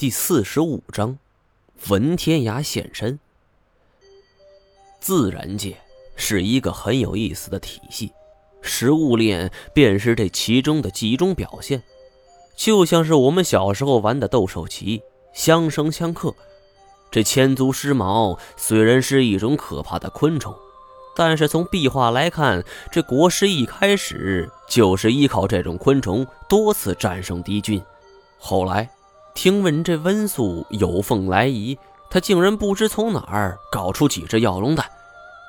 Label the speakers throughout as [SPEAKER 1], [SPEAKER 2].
[SPEAKER 1] 第四十五章，文天涯现身。自然界是一个很有意思的体系，食物链便是这其中的集中表现。就像是我们小时候玩的斗兽棋，相生相克。这千足狮毛虽然是一种可怕的昆虫，但是从壁画来看，这国师一开始就是依靠这种昆虫多次战胜敌军，后来。听闻这温素有凤来仪，他竟然不知从哪儿搞出几只药龙蛋。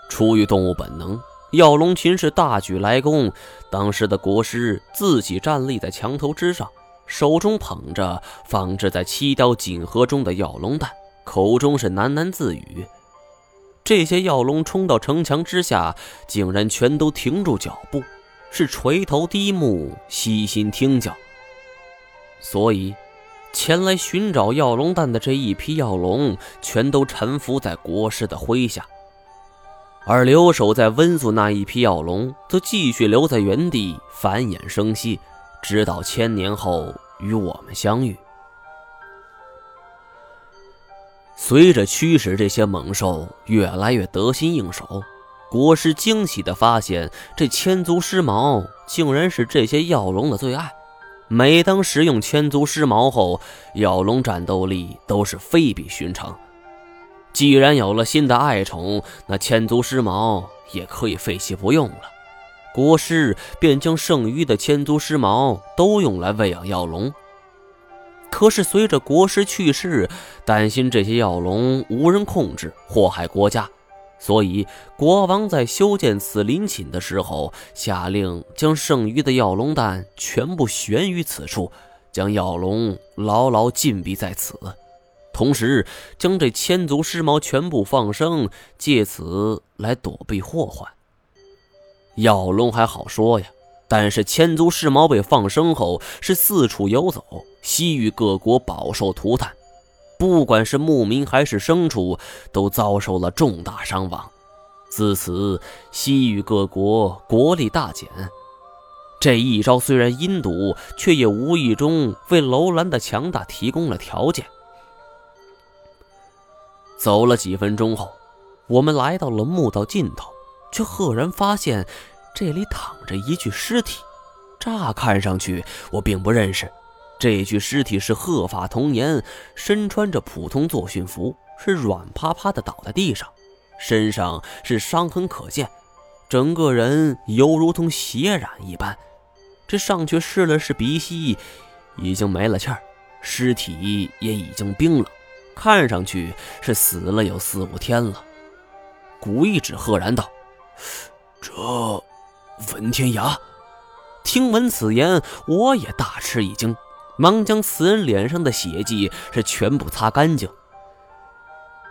[SPEAKER 1] 出于动物本能，药龙群是大举来攻。当时的国师自己站立在墙头之上，手中捧着放置在七雕锦盒中的药龙蛋，口中是喃喃自语。这些药龙冲到城墙之下，竟然全都停住脚步，是垂头低目，悉心听教。所以。前来寻找药龙蛋的这一批药龙，全都臣服在国师的麾下，而留守在温宿那一批药龙，则继续留在原地繁衍生息，直到千年后与我们相遇。随着驱使这些猛兽越来越得心应手，国师惊喜地发现，这千足狮毛竟然是这些药龙的最爱。每当使用千足狮毛后，药龙战斗力都是非比寻常。既然有了新的爱宠，那千足狮毛也可以废弃不用了。国师便将剩余的千足狮毛都用来喂养药龙。可是随着国师去世，担心这些药龙无人控制，祸害国家。所以，国王在修建此陵寝的时候，下令将剩余的药龙蛋全部悬于此处，将药龙牢牢禁闭在此，同时将这千足狮毛全部放生，借此来躲避祸患。药龙还好说呀，但是千足狮毛被放生后，是四处游走，西域各国饱受涂炭。不管是牧民还是牲畜，都遭受了重大伤亡。自此，西域各国国力大减。这一招虽然阴毒，却也无意中为楼兰的强大提供了条件。走了几分钟后，我们来到了墓道尽头，却赫然发现这里躺着一具尸体。乍看上去，我并不认识。这具尸体是鹤发童颜，身穿着普通作训服，是软趴趴的倒在地上，身上是伤痕可见，整个人犹如同血染一般。这上去试了试鼻息，已经没了气儿，尸体也已经冰冷，看上去是死了有四五天了。古一指赫然道：“
[SPEAKER 2] 这，文天涯。”
[SPEAKER 1] 听闻此言，我也大吃一惊。忙将此人脸上的血迹是全部擦干净。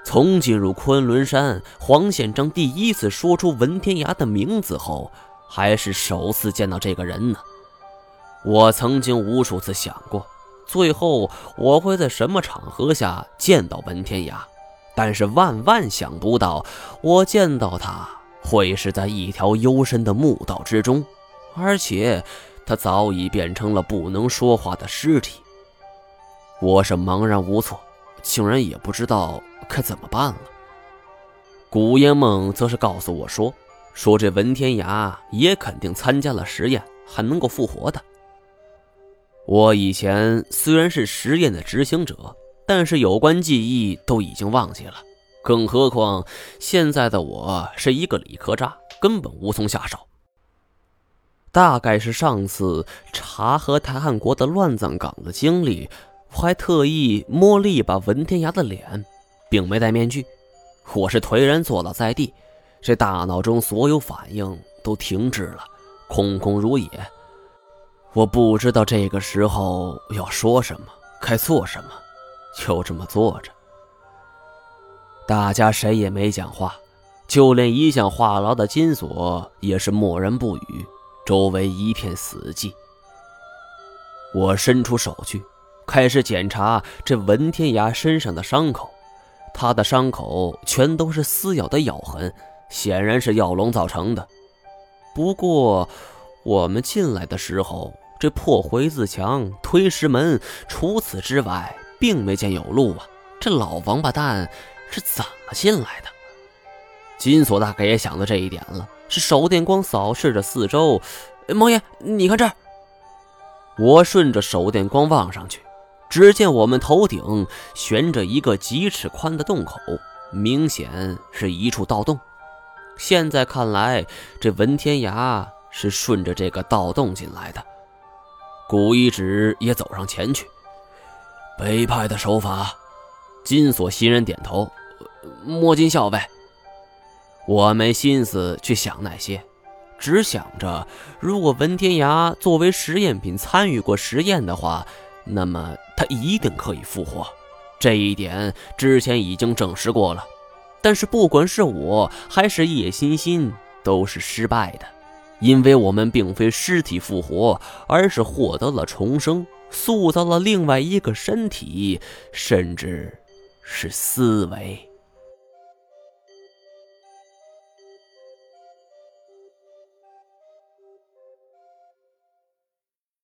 [SPEAKER 1] 从进入昆仑山，黄县章第一次说出文天涯的名字后，还是首次见到这个人呢。我曾经无数次想过，最后我会在什么场合下见到文天涯，但是万万想不到，我见到他会是在一条幽深的墓道之中，而且。他早已变成了不能说话的尸体，我是茫然无措，竟然也不知道该怎么办了。古烟梦则是告诉我说：“说这文天涯也肯定参加了实验，还能够复活的。”我以前虽然是实验的执行者，但是有关记忆都已经忘记了，更何况现在的我是一个理科渣，根本无从下手。大概是上次查和泰汉国的乱葬岗的经历，我还特意摸了一把文天涯的脸，并没戴面具。我是颓然坐倒在地，这大脑中所有反应都停滞了，空空如也。我不知道这个时候要说什么，该做什么，就这么坐着。大家谁也没讲话，就连一向话痨的金锁也是默然不语。周围一片死寂。我伸出手去，开始检查这文天涯身上的伤口。他的伤口全都是撕咬的咬痕，显然是药龙造成的。不过，我们进来的时候，这破回字墙、推石门，除此之外并没见有路啊，这老王八蛋是怎么进来的？金锁大概也想到这一点了，是手电光扫视着四周。毛爷，你看这儿。我顺着手电光望上去，只见我们头顶悬着一个几尺宽的洞口，明显是一处盗洞。现在看来，这文天涯是顺着这个盗洞进来的。古一指也走上前去，
[SPEAKER 2] 北派的手法。
[SPEAKER 1] 金锁新人点头，摸金校尉。我没心思去想那些。只想着，如果文天涯作为实验品参与过实验的话，那么他一定可以复活。这一点之前已经证实过了。但是不管是我还是叶欣欣，都是失败的，因为我们并非尸体复活，而是获得了重生，塑造了另外一个身体，甚至是思维。